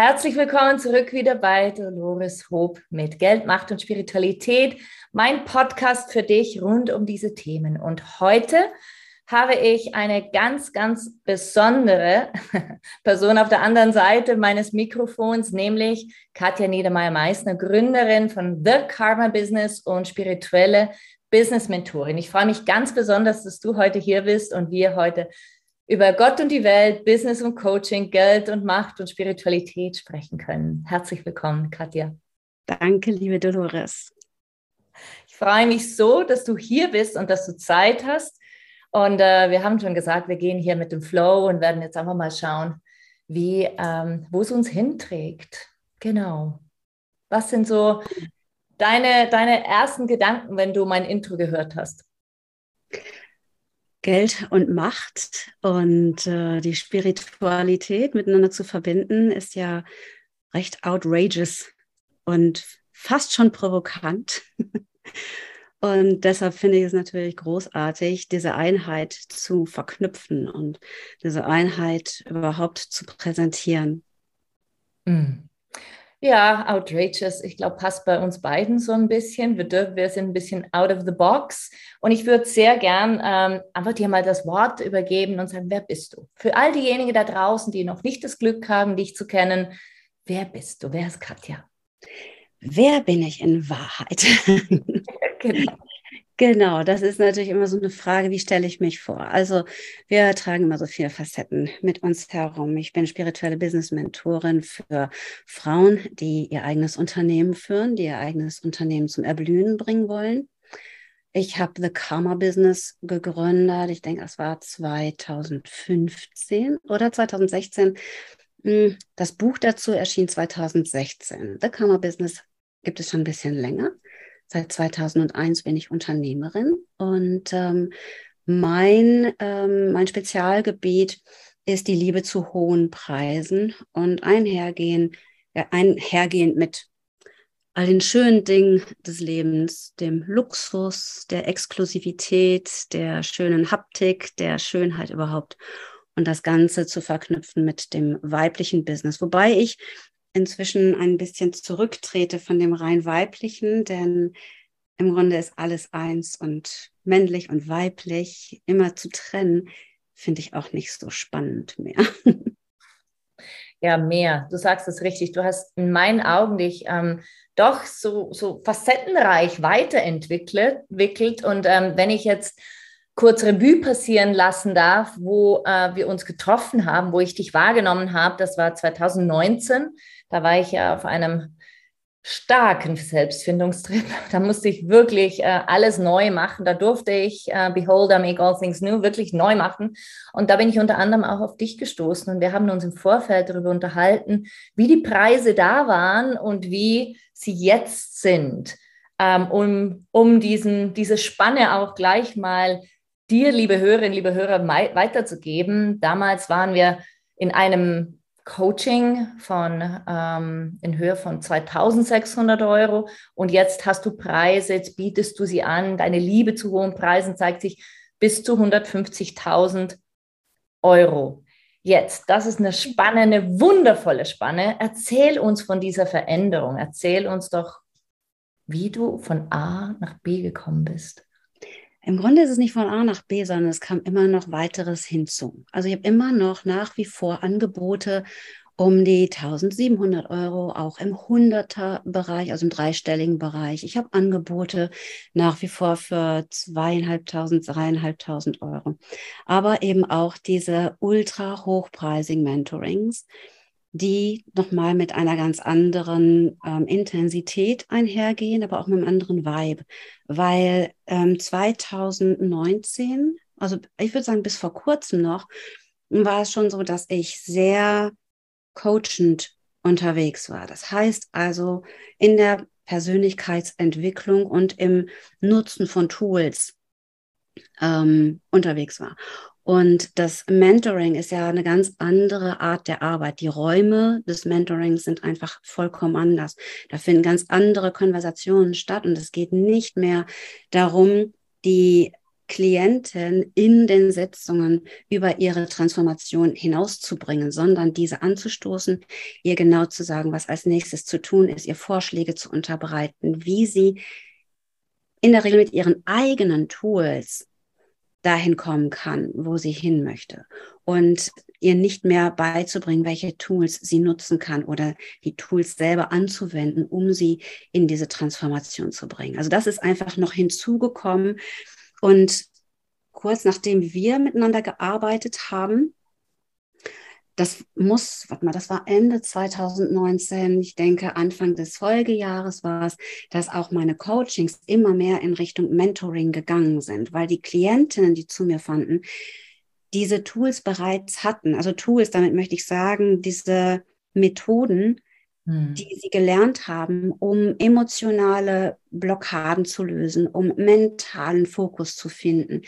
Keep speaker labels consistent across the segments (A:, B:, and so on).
A: Herzlich willkommen zurück wieder bei Dolores Hope mit Geld, Macht und Spiritualität. Mein Podcast für dich rund um diese Themen. Und heute habe ich eine ganz, ganz besondere Person auf der anderen Seite meines Mikrofons, nämlich Katja Niedermeyer-Meissner, Gründerin von The Karma Business und spirituelle Business Mentorin. Ich freue mich ganz besonders, dass du heute hier bist und wir heute über Gott und die Welt, Business und Coaching, Geld und Macht und Spiritualität sprechen können. Herzlich willkommen, Katja.
B: Danke, liebe Dolores.
A: Ich freue mich so, dass du hier bist und dass du Zeit hast. Und äh, wir haben schon gesagt, wir gehen hier mit dem Flow und werden jetzt einfach mal schauen, wie, ähm, wo es uns hinträgt. Genau. Was sind so deine, deine ersten Gedanken, wenn du mein Intro gehört hast?
B: Geld und Macht und äh, die Spiritualität miteinander zu verbinden, ist ja recht outrageous und fast schon provokant. und deshalb finde ich es natürlich großartig, diese Einheit zu verknüpfen und diese Einheit überhaupt zu präsentieren.
A: Mm. Ja, outrageous. Ich glaube, passt bei uns beiden so ein bisschen. Wir, dürfen, wir sind ein bisschen out of the box. Und ich würde sehr gern ähm, einfach dir mal das Wort übergeben und sagen, wer bist du? Für all diejenigen da draußen, die noch nicht das Glück haben, dich zu kennen, wer bist du? Wer ist Katja?
B: Wer bin ich in Wahrheit? genau. Genau, das ist natürlich immer so eine Frage, wie stelle ich mich vor? Also wir tragen immer so viele Facetten mit uns herum. Ich bin spirituelle Business-Mentorin für Frauen, die ihr eigenes Unternehmen führen, die ihr eigenes Unternehmen zum Erblühen bringen wollen. Ich habe The Karma Business gegründet. Ich denke, das war 2015 oder 2016. Hm, das Buch dazu erschien 2016. The Karma Business gibt es schon ein bisschen länger. Seit 2001 bin ich Unternehmerin und ähm, mein, ähm, mein Spezialgebiet ist die Liebe zu hohen Preisen und einhergehen, ja, einhergehend mit all den schönen Dingen des Lebens, dem Luxus, der Exklusivität, der schönen Haptik, der Schönheit überhaupt und das Ganze zu verknüpfen mit dem weiblichen Business. Wobei ich inzwischen ein bisschen zurücktrete von dem rein weiblichen, denn im Grunde ist alles eins und männlich und weiblich immer zu trennen, finde ich auch nicht so spannend mehr.
A: Ja, mehr. Du sagst es richtig. Du hast in meinen Augen dich ähm, doch so, so facettenreich weiterentwickelt. Und ähm, wenn ich jetzt kurz Revue passieren lassen darf, wo äh, wir uns getroffen haben, wo ich dich wahrgenommen habe, das war 2019. Da war ich ja auf einem starken Selbstfindungstrip. Da musste ich wirklich äh, alles neu machen. Da durfte ich äh, Behold, make all things new wirklich neu machen. Und da bin ich unter anderem auch auf dich gestoßen. Und wir haben uns im Vorfeld darüber unterhalten, wie die Preise da waren und wie sie jetzt sind, ähm, um, um diesen, diese Spanne auch gleich mal dir, liebe Hörerinnen, liebe Hörer, weiterzugeben. Damals waren wir in einem Coaching von ähm, in Höhe von 2600 Euro und jetzt hast du Preise, jetzt bietest du sie an, deine Liebe zu hohen Preisen zeigt sich bis zu 150.000 Euro. Jetzt, das ist eine spannende, wundervolle Spanne. Erzähl uns von dieser Veränderung. Erzähl uns doch, wie du von A nach B gekommen bist.
B: Im Grunde ist es nicht von A nach B, sondern es kam immer noch weiteres hinzu. Also ich habe immer noch nach wie vor Angebote um die 1700 Euro, auch im 100er Bereich, also im dreistelligen Bereich. Ich habe Angebote nach wie vor für zweieinhalbtausend, dreieinhalbtausend Euro. Aber eben auch diese ultra hochpreisigen Mentorings, die nochmal mit einer ganz anderen ähm, Intensität einhergehen, aber auch mit einem anderen Vibe. Weil ähm, 2019, also ich würde sagen bis vor kurzem noch, war es schon so, dass ich sehr coachend unterwegs war. Das heißt also in der Persönlichkeitsentwicklung und im Nutzen von Tools ähm, unterwegs war. Und das Mentoring ist ja eine ganz andere Art der Arbeit. Die Räume des Mentorings sind einfach vollkommen anders. Da finden ganz andere Konversationen statt und es geht nicht mehr darum, die Klienten in den Sitzungen über ihre Transformation hinauszubringen, sondern diese anzustoßen, ihr genau zu sagen, was als nächstes zu tun ist, ihr Vorschläge zu unterbreiten, wie sie in der Regel mit ihren eigenen Tools dahin kommen kann, wo sie hin möchte. Und ihr nicht mehr beizubringen, welche Tools sie nutzen kann oder die Tools selber anzuwenden, um sie in diese Transformation zu bringen. Also das ist einfach noch hinzugekommen, und kurz nachdem wir miteinander gearbeitet haben, das muss, warte mal, das war Ende 2019, ich denke Anfang des Folgejahres war es, dass auch meine Coachings immer mehr in Richtung Mentoring gegangen sind, weil die Klientinnen, die zu mir fanden, diese Tools bereits hatten. Also Tools, damit möchte ich sagen, diese Methoden, hm. die sie gelernt haben, um emotionale Blockaden zu lösen, um mentalen Fokus zu finden.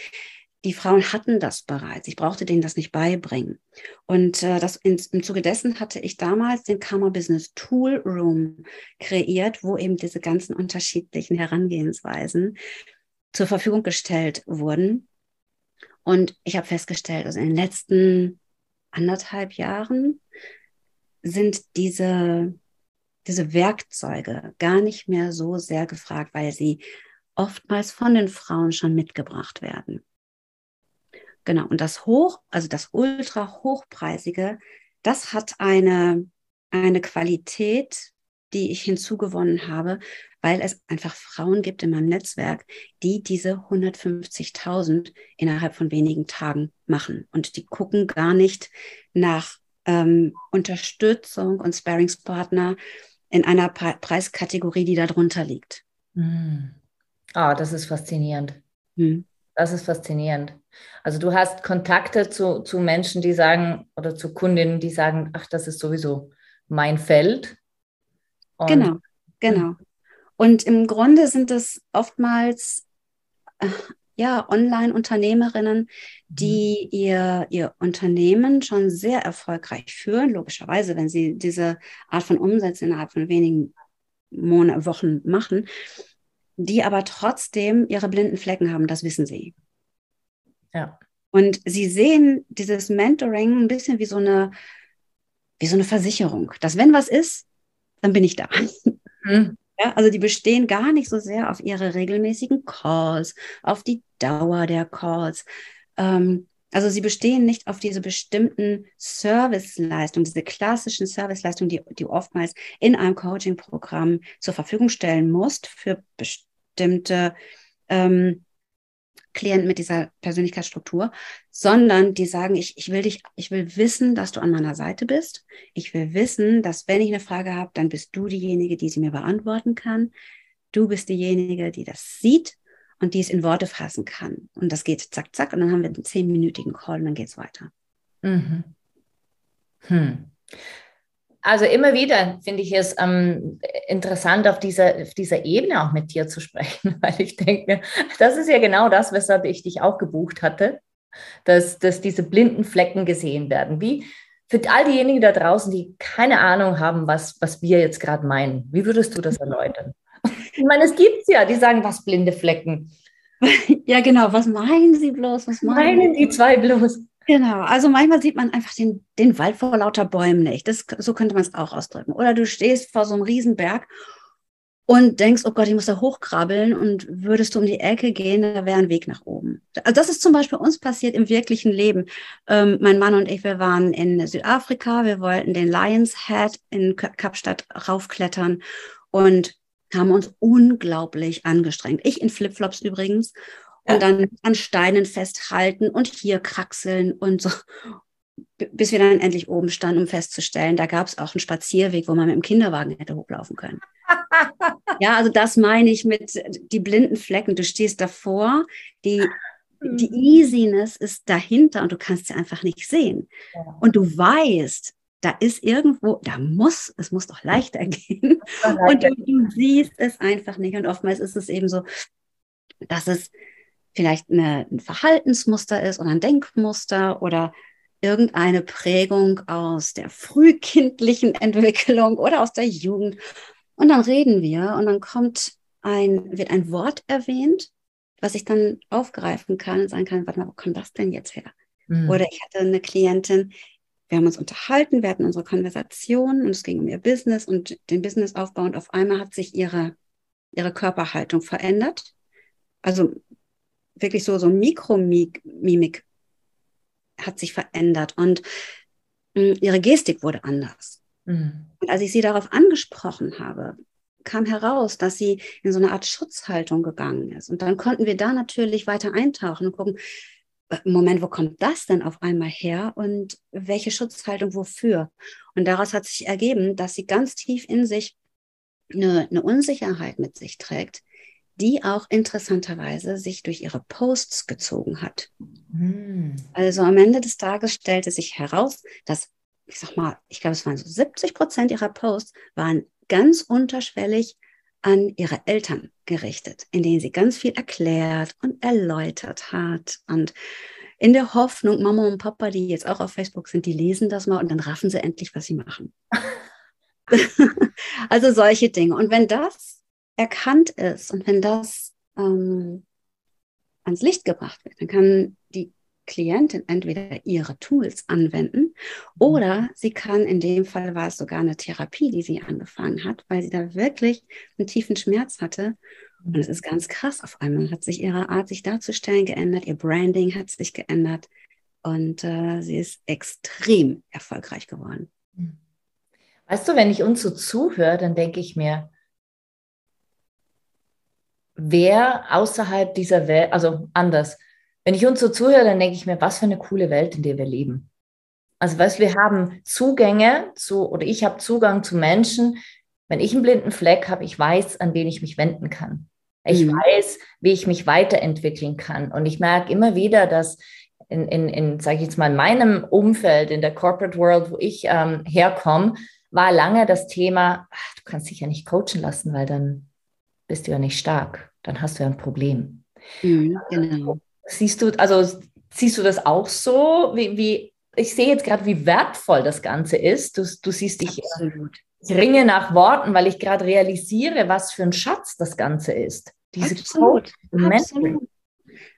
B: Die Frauen hatten das bereits. Ich brauchte denen das nicht beibringen. Und äh, das in, im Zuge dessen hatte ich damals den Karma Business Tool Room kreiert, wo eben diese ganzen unterschiedlichen Herangehensweisen zur Verfügung gestellt wurden. Und ich habe festgestellt, also in den letzten anderthalb Jahren sind diese diese Werkzeuge gar nicht mehr so sehr gefragt, weil sie oftmals von den Frauen schon mitgebracht werden. Genau, und das Hoch, also das ultra hochpreisige, das hat eine, eine Qualität, die ich hinzugewonnen habe, weil es einfach Frauen gibt in meinem Netzwerk, die diese 150.000 innerhalb von wenigen Tagen machen. Und die gucken gar nicht nach ähm, Unterstützung und Sparingspartner, in einer Preiskategorie, die darunter liegt.
A: Mhm. Ah, das ist faszinierend. Mhm. Das ist faszinierend. Also du hast Kontakte zu, zu Menschen, die sagen, oder zu Kundinnen, die sagen, ach, das ist sowieso mein Feld.
B: Und genau, genau. Und im Grunde sind es oftmals äh, ja, Online-Unternehmerinnen, die mhm. ihr, ihr Unternehmen schon sehr erfolgreich führen, logischerweise, wenn sie diese Art von Umsätzen innerhalb von wenigen Monaten, Wochen machen, die aber trotzdem ihre blinden Flecken haben, das wissen sie. Ja. Und sie sehen dieses Mentoring ein bisschen wie so eine, wie so eine Versicherung, dass wenn was ist, dann bin ich da. Mhm. Ja, also die bestehen gar nicht so sehr auf ihre regelmäßigen Calls, auf die Dauer der Calls. Ähm, also sie bestehen nicht auf diese bestimmten Serviceleistungen, diese klassischen Serviceleistungen, die, die oftmals in einem Coaching-Programm zur Verfügung stellen musst für bestimmte ähm, Klienten mit dieser Persönlichkeitsstruktur, sondern die sagen, ich, ich will dich, ich will wissen, dass du an meiner Seite bist. Ich will wissen, dass wenn ich eine Frage habe, dann bist du diejenige, die sie mir beantworten kann. Du bist diejenige, die das sieht und die es in Worte fassen kann. Und das geht zack, zack, und dann haben wir einen zehnminütigen Call und dann geht es weiter. Mhm.
A: Hm. Also immer wieder finde ich es ähm, interessant, auf dieser, auf dieser Ebene auch mit dir zu sprechen, weil ich denke, das ist ja genau das, weshalb ich dich auch gebucht hatte, dass, dass diese blinden Flecken gesehen werden. Wie für all diejenigen da draußen, die keine Ahnung haben, was, was wir jetzt gerade meinen, wie würdest du das erläutern? Ich meine, es gibt es ja, die sagen, was blinde Flecken.
B: Ja, genau. Was meinen Sie bloß?
A: Was meinen, meinen die zwei bloß?
B: Genau, also manchmal sieht man einfach den, den Wald vor lauter Bäumen nicht. Das, so könnte man es auch ausdrücken. Oder du stehst vor so einem Riesenberg und denkst, oh Gott, ich muss da hochkrabbeln und würdest du um die Ecke gehen, da wäre ein Weg nach oben. Also das ist zum Beispiel uns passiert im wirklichen Leben. Ähm, mein Mann und ich, wir waren in Südafrika, wir wollten den Lions Head in Kapstadt raufklettern und haben uns unglaublich angestrengt. Ich in Flipflops übrigens. Und dann an Steinen festhalten und hier kraxeln und so bis wir dann endlich oben standen, um festzustellen, da gab es auch einen Spazierweg, wo man mit dem Kinderwagen hätte hochlaufen können. ja, also das meine ich mit die blinden Flecken. Du stehst davor, die, die mhm. Easiness ist dahinter und du kannst sie einfach nicht sehen. Und du weißt, da ist irgendwo, da muss, es muss doch leichter gehen. Und du, du siehst es einfach nicht. Und oftmals ist es eben so, dass es vielleicht eine, ein Verhaltensmuster ist oder ein Denkmuster oder irgendeine Prägung aus der frühkindlichen Entwicklung oder aus der Jugend. Und dann reden wir und dann kommt ein, wird ein Wort erwähnt, was ich dann aufgreifen kann und sagen kann, warte mal, wo kommt das denn jetzt her? Mhm. Oder ich hatte eine Klientin, wir haben uns unterhalten, wir hatten unsere Konversation und es ging um ihr Business und den Businessaufbau und auf einmal hat sich ihre, ihre Körperhaltung verändert. Also wirklich so, so Mikromimik hat sich verändert und mh, hm, ihre Gestik wurde anders. Mhm. Und als ich sie darauf angesprochen habe, kam heraus, dass sie in so eine Art Schutzhaltung gegangen ist. Und dann konnten wir da natürlich weiter eintauchen und gucken, äh, Moment, wo kommt das denn auf einmal her und welche Schutzhaltung wofür? Und daraus hat sich ergeben, dass sie ganz tief in sich eine, eine Unsicherheit mit sich trägt, die auch interessanterweise sich durch ihre Posts gezogen hat. Hm. Also am Ende des Tages stellte sich heraus, dass, ich sag mal, ich glaube, es waren so 70 Prozent ihrer Posts waren ganz unterschwellig an ihre Eltern gerichtet, in denen sie ganz viel erklärt und erläutert hat und in der Hoffnung, Mama und Papa, die jetzt auch auf Facebook sind, die lesen das mal und dann raffen sie endlich, was sie machen. also solche Dinge. Und wenn das erkannt ist und wenn das ähm, ans Licht gebracht wird, dann kann die Klientin entweder ihre Tools anwenden mhm. oder sie kann, in dem Fall war es sogar eine Therapie, die sie angefangen hat, weil sie da wirklich einen tiefen Schmerz hatte. Und es ist ganz krass. Auf einmal hat sich ihre Art, sich darzustellen, geändert. Ihr Branding hat sich geändert. Und äh, sie ist extrem erfolgreich geworden.
A: Weißt du, wenn ich uns so zuhöre, dann denke ich mir, wer außerhalb dieser Welt, also anders, wenn ich uns so zuhöre, dann denke ich mir, was für eine coole Welt, in der wir leben. Also, weißt wir haben Zugänge zu, oder ich habe Zugang zu Menschen. Wenn ich einen blinden Fleck habe, ich weiß, an wen ich mich wenden kann. Ich mhm. weiß, wie ich mich weiterentwickeln kann. Und ich merke immer wieder, dass in, in, in sage ich jetzt mal, in meinem Umfeld, in der Corporate World, wo ich ähm, herkomme, war lange das Thema, ach, du kannst dich ja nicht coachen lassen, weil dann bist du ja nicht stark dann hast du ja ein Problem. Mhm, genau. Siehst du, also siehst du das auch so? Wie, wie ich sehe jetzt gerade, wie wertvoll das Ganze ist. Du, du siehst, ich, Absolut. ich ringe nach Worten, weil ich gerade realisiere, was für ein Schatz das Ganze ist.
B: Diese Absolut. Absolut.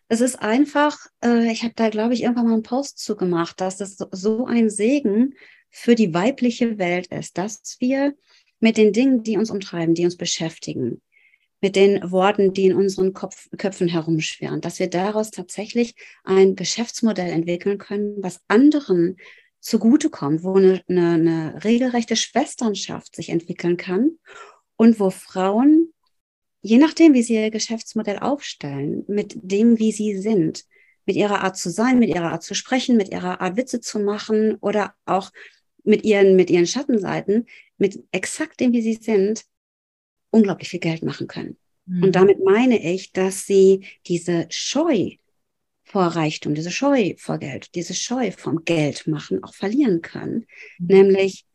B: Es ist einfach, äh, ich habe da, glaube ich, irgendwann mal einen Post zugemacht, dass es so ein Segen für die weibliche Welt ist, dass wir mit den Dingen, die uns umtreiben, die uns beschäftigen, mit den Worten, die in unseren Kopf, Köpfen herumschwirren, dass wir daraus tatsächlich ein Geschäftsmodell entwickeln können, was anderen zugutekommt, wo eine, eine, eine regelrechte Schwesternschaft sich entwickeln kann und wo Frauen, je nachdem, wie sie ihr Geschäftsmodell aufstellen, mit dem, wie sie sind, mit ihrer Art zu sein, mit ihrer Art zu sprechen, mit ihrer Art Witze zu machen oder auch mit ihren, mit ihren Schattenseiten, mit exakt dem, wie sie sind, unglaublich viel Geld machen können. Mhm. Und damit meine ich, dass sie diese Scheu vor Reichtum, diese Scheu vor Geld, diese Scheu vom Geld machen auch verlieren können. Mhm. Nämlich,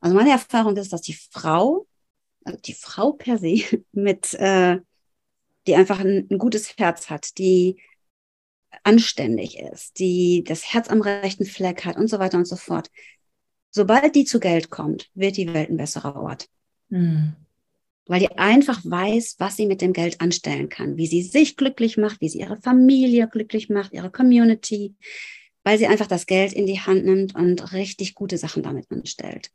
B: also meine Erfahrung ist, dass die Frau, also die Frau per se, mit, äh, die einfach ein, ein gutes Herz hat, die anständig ist, die das Herz am rechten Fleck hat und so weiter und so fort. Sobald die zu Geld kommt, wird die Welt ein besserer Ort. Mhm weil die einfach weiß, was sie mit dem Geld anstellen kann, wie sie sich glücklich macht, wie sie ihre Familie glücklich macht, ihre Community, weil sie einfach das Geld in die Hand nimmt und richtig gute Sachen damit anstellt.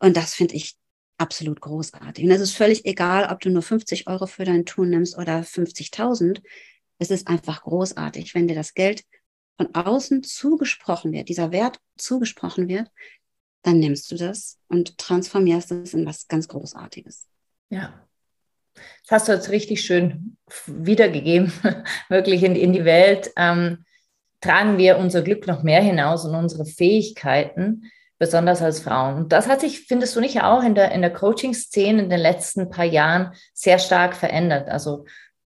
B: Und das finde ich absolut großartig. Und es ist völlig egal, ob du nur 50 Euro für dein Tun nimmst oder 50.000. Es ist einfach großartig, wenn dir das Geld von außen zugesprochen wird, dieser Wert zugesprochen wird, dann nimmst du das und transformierst es in was ganz Großartiges.
A: Ja. Das hast du jetzt richtig schön wiedergegeben, wirklich in, in die Welt. Ähm, tragen wir unser Glück noch mehr hinaus und unsere Fähigkeiten, besonders als Frauen. Und das hat sich, findest du nicht auch in der, in der Coaching-Szene in den letzten paar Jahren sehr stark verändert? Also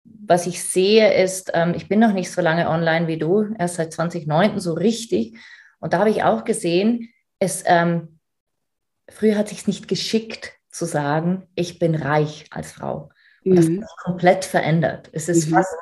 A: was ich sehe ist, ähm, ich bin noch nicht so lange online wie du, erst seit 2009 so richtig. Und da habe ich auch gesehen, es, ähm, früher hat sich nicht geschickt zu sagen, ich bin reich als Frau. Und mhm. das hat sich komplett verändert. Es ist mhm. fast,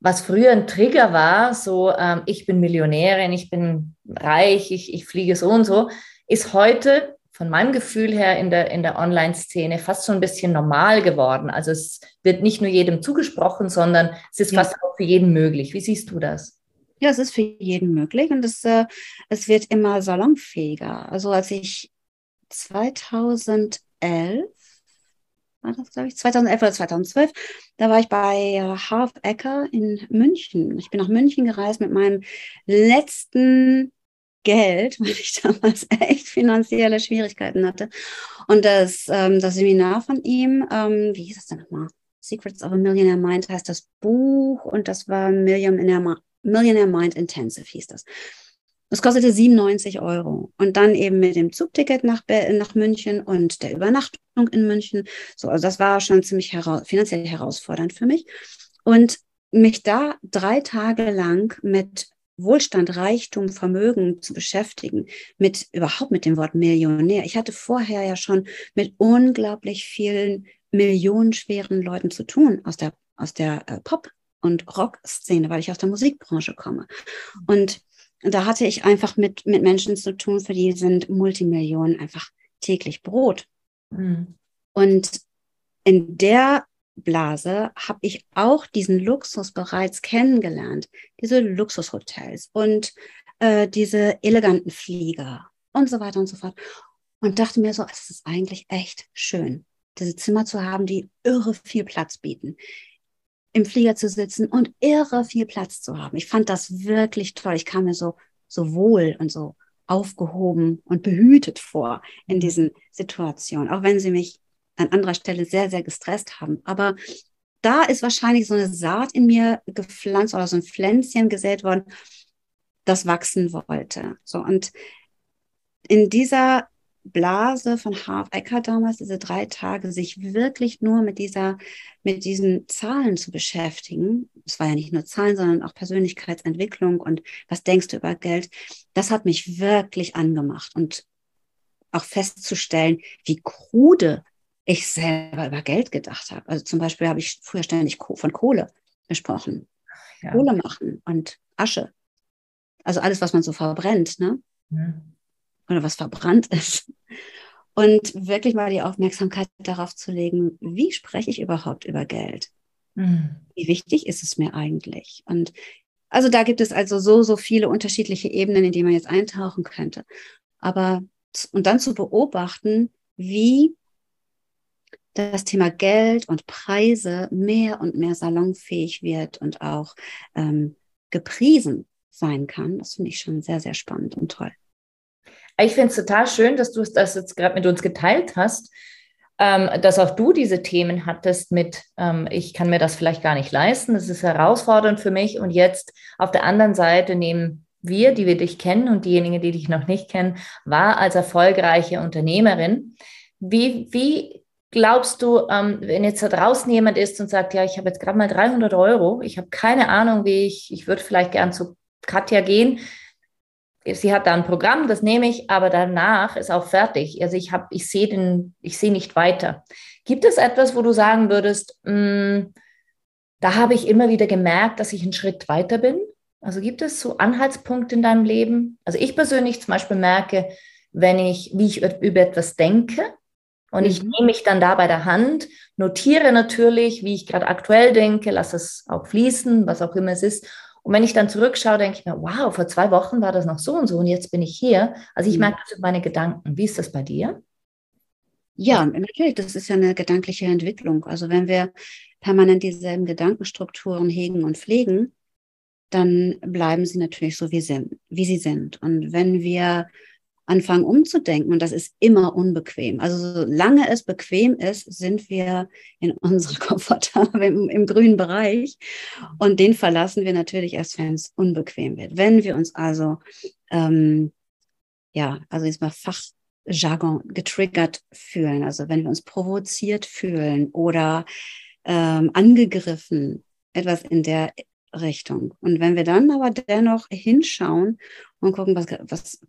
A: was früher ein Trigger war, so ähm, ich bin Millionärin, ich bin reich, ich, ich fliege so und so, ist heute von meinem Gefühl her in der, in der Online-Szene fast so ein bisschen normal geworden. Also es wird nicht nur jedem zugesprochen, sondern es ist ja. fast auch für jeden möglich. Wie siehst du das?
B: Ja, es ist für jeden möglich und es, äh, es wird immer salonfähiger. Also als ich 2011, war das glaube ich, 2011 oder 2012, da war ich bei Half Ecker in München. Ich bin nach München gereist mit meinem letzten Geld, weil ich damals echt finanzielle Schwierigkeiten hatte. Und das, ähm, das Seminar von ihm, ähm, wie hieß das denn nochmal? Secrets of a Millionaire Mind heißt das Buch und das war Millionaire, Millionaire Mind Intensive hieß das. Das kostete 97 Euro. Und dann eben mit dem Zugticket nach, nach München und der Übernachtung in München. So, also das war schon ziemlich hera finanziell herausfordernd für mich. Und mich da drei Tage lang mit Wohlstand, Reichtum, Vermögen zu beschäftigen, mit überhaupt mit dem Wort Millionär. Ich hatte vorher ja schon mit unglaublich vielen millionenschweren Leuten zu tun aus der, aus der äh, Pop- und Rock-Szene, weil ich aus der Musikbranche komme. Und da hatte ich einfach mit, mit Menschen zu tun, für die sind Multimillionen einfach täglich Brot. Mhm. Und in der Blase habe ich auch diesen Luxus bereits kennengelernt, diese Luxushotels und äh, diese eleganten Flieger und so weiter und so fort. Und dachte mir so, es ist eigentlich echt schön, diese Zimmer zu haben, die irre viel Platz bieten, im Flieger zu sitzen und irre viel Platz zu haben. Ich fand das wirklich toll. Ich kam mir so, so wohl und so aufgehoben und behütet vor in mhm. diesen Situationen, auch wenn sie mich an anderer Stelle sehr, sehr gestresst haben. Aber da ist wahrscheinlich so eine Saat in mir gepflanzt oder so ein Pflänzchen gesät worden, das wachsen wollte. So und in dieser Blase von Harv Ecker damals, diese drei Tage, sich wirklich nur mit dieser, mit diesen Zahlen zu beschäftigen. Es war ja nicht nur Zahlen, sondern auch Persönlichkeitsentwicklung und was denkst du über Geld? Das hat mich wirklich angemacht und auch festzustellen, wie krude ich selber über Geld gedacht habe. Also zum Beispiel habe ich früher ständig von Kohle gesprochen. Ja. Kohle machen und Asche. Also alles, was man so verbrennt, ne? Mhm. Oder was verbrannt ist. Und wirklich mal die Aufmerksamkeit darauf zu legen, wie spreche ich überhaupt über Geld? Mhm. Wie wichtig ist es mir eigentlich? Und also da gibt es also so, so viele unterschiedliche Ebenen, in die man jetzt eintauchen könnte. Aber und dann zu beobachten, wie das Thema Geld und Preise mehr und mehr salonfähig wird und auch ähm, gepriesen sein kann. Das finde ich schon sehr, sehr spannend und toll.
A: Ich finde es total schön, dass du das jetzt gerade mit uns geteilt hast, ähm, dass auch du diese Themen hattest mit, ähm, ich kann mir das vielleicht gar nicht leisten, das ist herausfordernd für mich. Und jetzt auf der anderen Seite nehmen wir, die wir dich kennen und diejenigen, die dich noch nicht kennen, war als erfolgreiche Unternehmerin. Wie, wie glaubst du, ähm, wenn jetzt da draußen jemand ist und sagt, ja, ich habe jetzt gerade mal 300 Euro, ich habe keine Ahnung, wie ich, ich würde vielleicht gern zu Katja gehen. Sie hat da ein Programm, das nehme ich, aber danach ist auch fertig. Also ich habe, ich sehe den, ich sehe nicht weiter. Gibt es etwas, wo du sagen würdest, mh, hm, da habe ich immer wieder gemerkt, dass ich einen Schritt weiter bin? Also gibt es so Anhaltspunkte in deinem Leben? Also ich persönlich zum Beispiel merke, wenn ich, wie ich über etwas denke, und ich mhm. nehme mich dann da bei der Hand, notiere natürlich, wie ich gerade aktuell denke, lasse es auch fließen, was auch immer es ist. Und wenn ich dann zurückschaue, denke ich mir, wow, vor zwei Wochen war das noch so und so und jetzt bin ich hier. Also ich mhm. merke das über meine Gedanken. Wie ist das bei dir?
B: Ja, natürlich, das ist ja eine gedankliche Entwicklung. Also wenn wir permanent dieselben Gedankenstrukturen hegen und pflegen, dann bleiben sie natürlich so, wie, sind, wie sie sind. Und wenn wir anfangen umzudenken, und das ist immer unbequem, also solange es bequem ist, sind wir in unserer Komfortable im, im grünen Bereich. Und den verlassen wir natürlich erst, wenn es unbequem wird. Wenn wir uns also, ähm, ja, also jetzt mal Fachjargon getriggert fühlen, also wenn wir uns provoziert fühlen oder ähm, angegriffen, etwas in der Richtung. Und wenn wir dann aber dennoch hinschauen und gucken, was, was,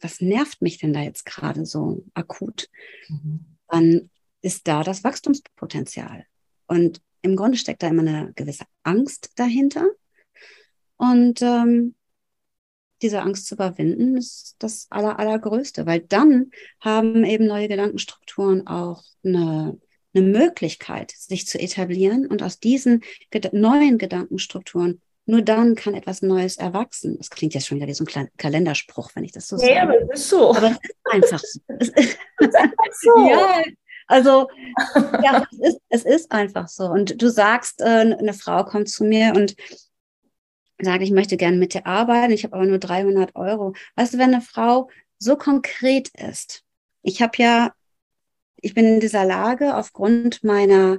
B: was nervt mich denn da jetzt gerade so akut, mhm. dann ist da das Wachstumspotenzial. Und im Grunde steckt da immer eine gewisse Angst dahinter. Und ähm, diese Angst zu überwinden, ist das Aller, Allergrößte, weil dann haben eben neue Gedankenstrukturen auch eine eine Möglichkeit, sich zu etablieren und aus diesen ged neuen Gedankenstrukturen nur dann kann etwas Neues erwachsen. Das klingt jetzt schon wieder wie so ein kleiner Kalenderspruch, wenn ich das so
A: sage. Ja, aber es ist so.
B: Aber es ist einfach so. Es ist, einfach so. ja, also ja, es ist, es ist einfach so. Und du sagst, äh, eine Frau kommt zu mir und sagt, ich möchte gerne mit dir arbeiten, ich habe aber nur 300 Euro. Weißt du, wenn eine Frau so konkret ist, ich habe ja ich bin in dieser Lage aufgrund meiner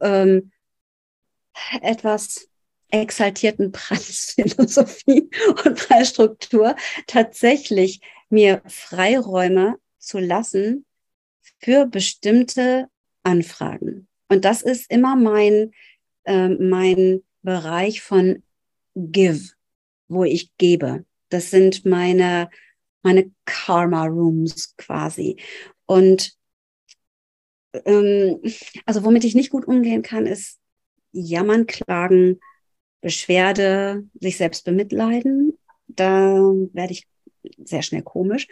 B: ähm, etwas exaltierten Preisphilosophie und Preisstruktur tatsächlich mir Freiräume zu lassen für bestimmte Anfragen. Und das ist immer mein, äh, mein Bereich von Give, wo ich gebe. Das sind meine, meine Karma Rooms quasi. Und ähm, also womit ich nicht gut umgehen kann, ist Jammern, Klagen, Beschwerde, sich selbst bemitleiden. Da werde ich sehr schnell komisch.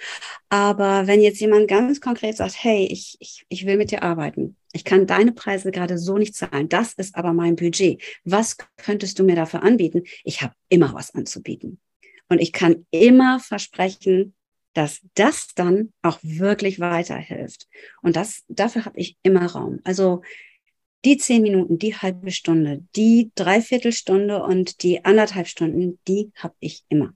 B: Aber wenn jetzt jemand ganz konkret sagt, hey, ich, ich, ich will mit dir arbeiten, ich kann deine Preise gerade so nicht zahlen, das ist aber mein Budget. Was könntest du mir dafür anbieten? Ich habe immer was anzubieten. Und ich kann immer versprechen, dass das dann auch wirklich weiterhilft. Und das, dafür habe ich immer Raum. Also die zehn Minuten, die halbe Stunde, die Dreiviertelstunde und die anderthalb Stunden, die habe ich immer.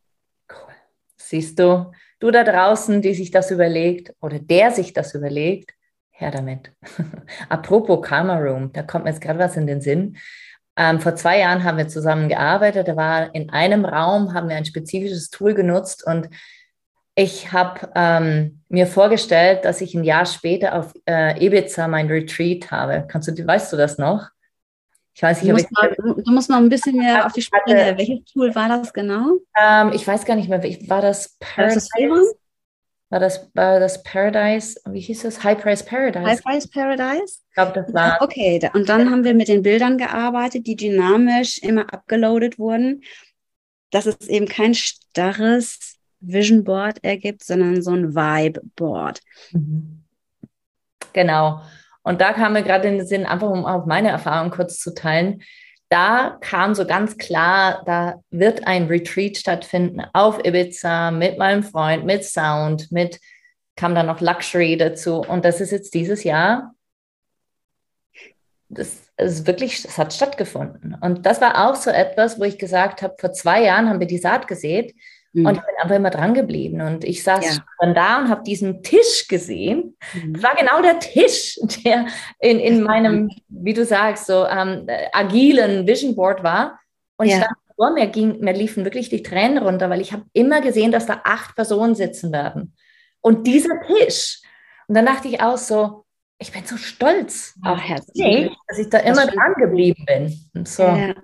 A: Cool. Siehst du, du da draußen, die sich das überlegt oder der sich das überlegt, her damit. Apropos Karma Room, da kommt mir jetzt gerade was in den Sinn. Ähm, vor zwei Jahren haben wir zusammen gearbeitet. Da war in einem Raum, haben wir ein spezifisches Tool genutzt und ich habe ähm, mir vorgestellt, dass ich ein Jahr später auf äh, Ibiza mein Retreat habe. Kannst du, weißt du das noch?
B: Ich weiß nicht, du musst, mal, du musst mal ein bisschen mehr auf die Sprünge. Welches Tool war das genau?
A: Ähm, ich weiß gar nicht mehr. War das Paradise? War das, war das Paradise? Wie hieß das? High Price Paradise.
B: High Price Paradise?
A: Ich glaube, das war.
B: Okay, und dann haben wir mit den Bildern gearbeitet, die dynamisch immer abgeloadet wurden. Das ist eben kein starres Vision Board ergibt, sondern so ein Vibe Board. Mhm.
A: Genau. Und da kam mir gerade in den Sinn, einfach um auch meine Erfahrung kurz zu teilen. Da kam so ganz klar, da wird ein Retreat stattfinden auf Ibiza mit meinem Freund, mit Sound, mit kam dann noch Luxury dazu. Und das ist jetzt dieses Jahr. Das ist wirklich, das hat stattgefunden. Und das war auch so etwas, wo ich gesagt habe, vor zwei Jahren haben wir die Saat gesät Mhm. Und ich bin einfach immer dran geblieben. Und ich saß ja. dann da und habe diesen Tisch gesehen. Mhm. Das war genau der Tisch, der in, in meinem, wie du sagst, so ähm, agilen Vision Board war. Und ja. ich stand vor mir, ging, mir liefen wirklich die Tränen runter, weil ich habe immer gesehen, dass da acht Personen sitzen werden. Und dieser Tisch. Und dann dachte ich auch so, ich bin so stolz
B: auf mich,
A: dass ich da immer dran geblieben bin. Und so. Ja.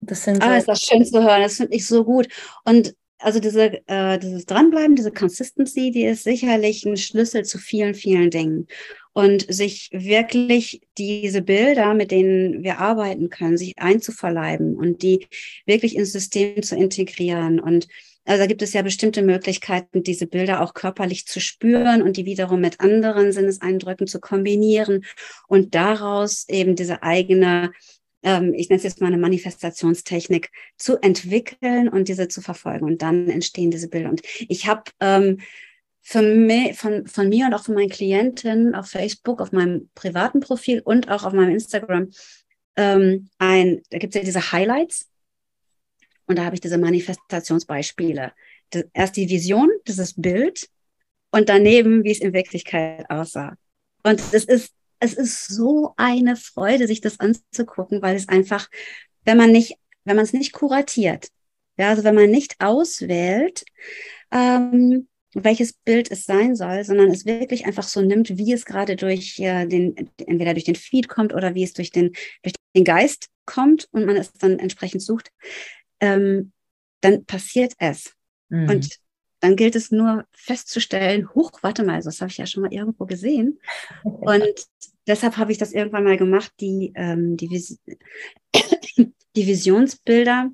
B: Das sind so ah, ist das schön zu hören. Das finde ich so gut. Und also diese, äh, dieses Dranbleiben, diese Consistency, die ist sicherlich ein Schlüssel zu vielen, vielen Dingen. Und sich wirklich diese Bilder, mit denen wir arbeiten können, sich einzuverleiben und die wirklich ins System zu integrieren. Und also da gibt es ja bestimmte Möglichkeiten, diese Bilder auch körperlich zu spüren und die wiederum mit anderen Sinneseindrücken zu kombinieren und daraus eben diese eigene ähm, ich nenne es jetzt mal eine Manifestationstechnik, zu entwickeln und diese zu verfolgen. Und dann entstehen diese Bilder. Und ich habe ähm, für mich, von, von mir und auch von meinen Klienten auf Facebook, auf meinem privaten Profil und auch auf meinem Instagram ähm, ein, da gibt es ja diese Highlights und da habe ich diese Manifestationsbeispiele. Das, erst die Vision, dieses Bild und daneben, wie es in Wirklichkeit aussah. Und es ist, es ist so eine Freude, sich das anzugucken, weil es einfach, wenn man nicht, wenn man es nicht kuratiert, ja, also wenn man nicht auswählt, ähm, welches Bild es sein soll, sondern es wirklich einfach so nimmt, wie es gerade durch äh, den, entweder durch den Feed kommt oder wie es durch den, durch den Geist kommt und man es dann entsprechend sucht, ähm, dann passiert es. Mhm. Und dann gilt es nur festzustellen, huch, warte mal, das habe ich ja schon mal irgendwo gesehen. Und deshalb habe ich das irgendwann mal gemacht, die, ähm, die, Vis die Visionsbilder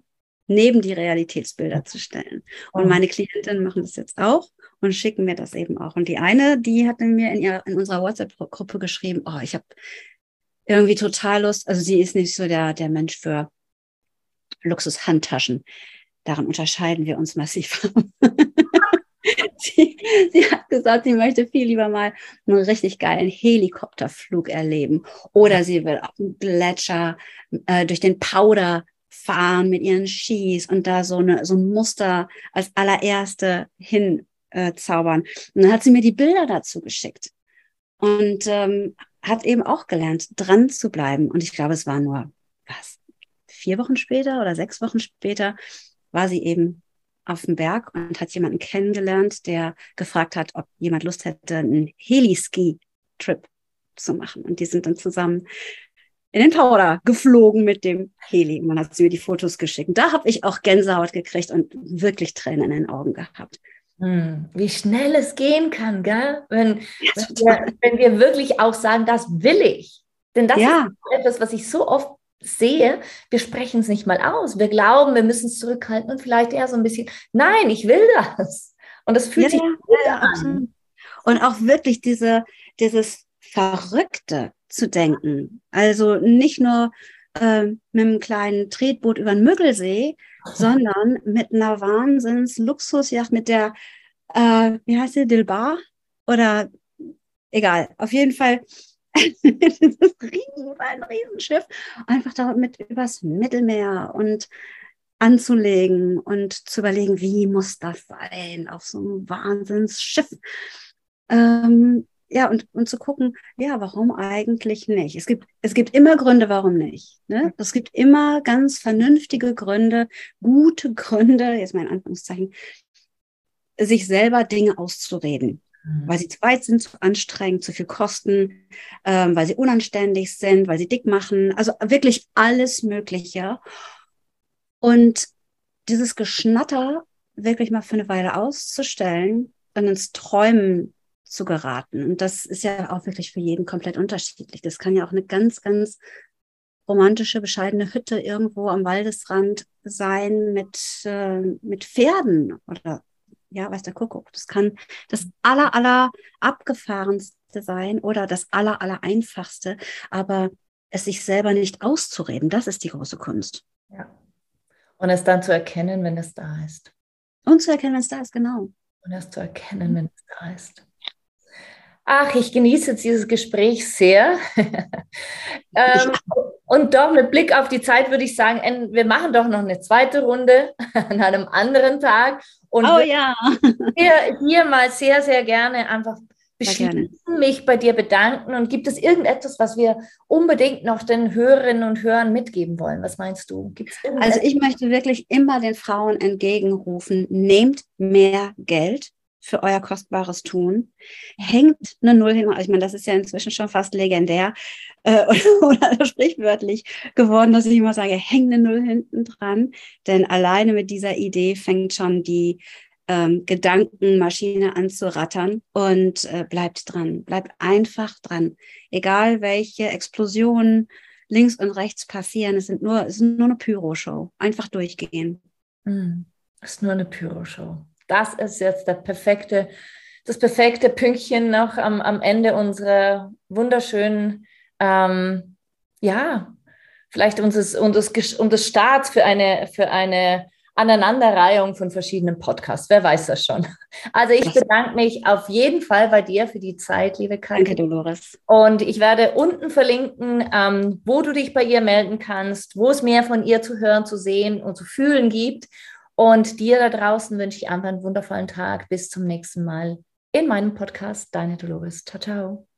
B: neben die Realitätsbilder zu stellen. Und meine Klientinnen machen das jetzt auch und schicken mir das eben auch. Und die eine, die hat mir in, ihrer, in unserer WhatsApp-Gruppe geschrieben, oh, ich habe irgendwie total Lust, also sie ist nicht so der, der Mensch für Luxus-Handtaschen. Daran unterscheiden wir uns massiv. sie, sie, hat gesagt, sie möchte viel lieber mal einen richtig geilen Helikopterflug erleben. Oder sie will auf dem Gletscher äh, durch den Powder fahren mit ihren Skis und da so, eine, so ein Muster als allererste hin äh, zaubern. Und dann hat sie mir die Bilder dazu geschickt und ähm, hat eben auch gelernt, dran zu bleiben. Und ich glaube, es war nur was vier Wochen später oder sechs Wochen später war sie eben auf dem Berg und hat jemanden kennengelernt, der gefragt hat, ob jemand Lust hätte, einen Heli-Ski-Trip zu machen. Und die sind dann zusammen in den Powder geflogen mit dem Heli. Man hat sie mir die Fotos geschickt. Da habe ich auch Gänsehaut gekriegt und wirklich Tränen in den Augen gehabt.
A: Hm, wie schnell es gehen kann, gell? Wenn, ja, wenn, wir, wenn, wir, wirklich auch sagen, das will ich. Denn das ja. ist etwas, was ich so oft sehe, wir sprechen es nicht mal aus. Wir glauben, wir müssen es zurückhalten und vielleicht eher so ein bisschen, nein, ich will das. Und das fühlt ja, sich ja, an.
B: Und auch wirklich diese, dieses Verrückte zu denken. Also nicht nur äh, mit einem kleinen Tretboot über den Müggelsee, sondern mit einer Wahnsinns-Luxusjacht, mit der, äh, wie heißt sie, Dilbar? Oder egal, auf jeden Fall das riesen, ein Riesenschiff, einfach damit übers Mittelmeer und anzulegen und zu überlegen, wie muss das sein auf so einem Wahnsinnsschiff. Ähm, ja, und, und zu gucken, ja, warum eigentlich nicht? Es gibt, es gibt immer Gründe, warum nicht. Ne? Es gibt immer ganz vernünftige Gründe, gute Gründe, jetzt mal in Anführungszeichen, sich selber Dinge auszureden. Mhm. Weil sie zu weit sind, zu anstrengend, zu viel kosten, ähm, weil sie unanständig sind, weil sie dick machen. Also wirklich alles Mögliche. Und dieses Geschnatter wirklich mal für eine Weile auszustellen und ins Träumen zu geraten. Und das ist ja auch wirklich für jeden komplett unterschiedlich. Das kann ja auch eine ganz, ganz romantische, bescheidene Hütte irgendwo am Waldesrand sein mit, äh, mit Pferden oder ja, weiß der Kuckuck. Das kann das aller, aller abgefahrenste sein oder das aller, aller einfachste, aber es sich selber nicht auszureden, das ist die große Kunst.
A: Ja. Und es dann zu erkennen, wenn es da ist.
B: Und zu erkennen, wenn es da ist, genau.
A: Und es zu erkennen, wenn es da ist. Ach, ich genieße dieses Gespräch sehr. ähm, und doch mit Blick auf die Zeit würde ich sagen, wir machen doch noch eine zweite Runde an einem anderen Tag. Und
B: oh ja.
A: hier, hier mal sehr, sehr gerne einfach beschließen, mich bei dir bedanken. Und gibt es irgendetwas, was wir unbedingt noch den Hörerinnen und Hörern mitgeben wollen? Was meinst du?
B: Also ich möchte wirklich immer den Frauen entgegenrufen, nehmt mehr Geld für euer kostbares Tun. Hängt eine Null hin. Also ich meine, das ist ja inzwischen schon fast legendär äh, oder, oder sprichwörtlich geworden, dass ich immer sage, hängt eine Null hinten dran. Denn alleine mit dieser Idee fängt schon die ähm, Gedankenmaschine an zu rattern und äh, bleibt dran. Bleibt einfach dran. Egal welche Explosionen links und rechts passieren, es sind nur, es ist nur eine Pyro-Show. Einfach durchgehen.
A: Mm, es ist nur eine Pyro-Show das ist jetzt der perfekte, das perfekte Pünktchen noch am, am Ende unserer wunderschönen, ähm, ja, vielleicht unseres, unseres, unseres Starts für eine, für eine Aneinanderreihung von verschiedenen Podcasts. Wer weiß das schon? Also ich bedanke mich auf jeden Fall bei dir für die Zeit, liebe Kathi.
B: Danke, Dolores.
A: Und ich werde unten verlinken, ähm, wo du dich bei ihr melden kannst, wo es mehr von ihr zu hören, zu sehen und zu fühlen gibt. Und dir da draußen wünsche ich einfach einen wundervollen Tag. Bis zum nächsten Mal in meinem Podcast. Deine Dolores. Ciao, ciao.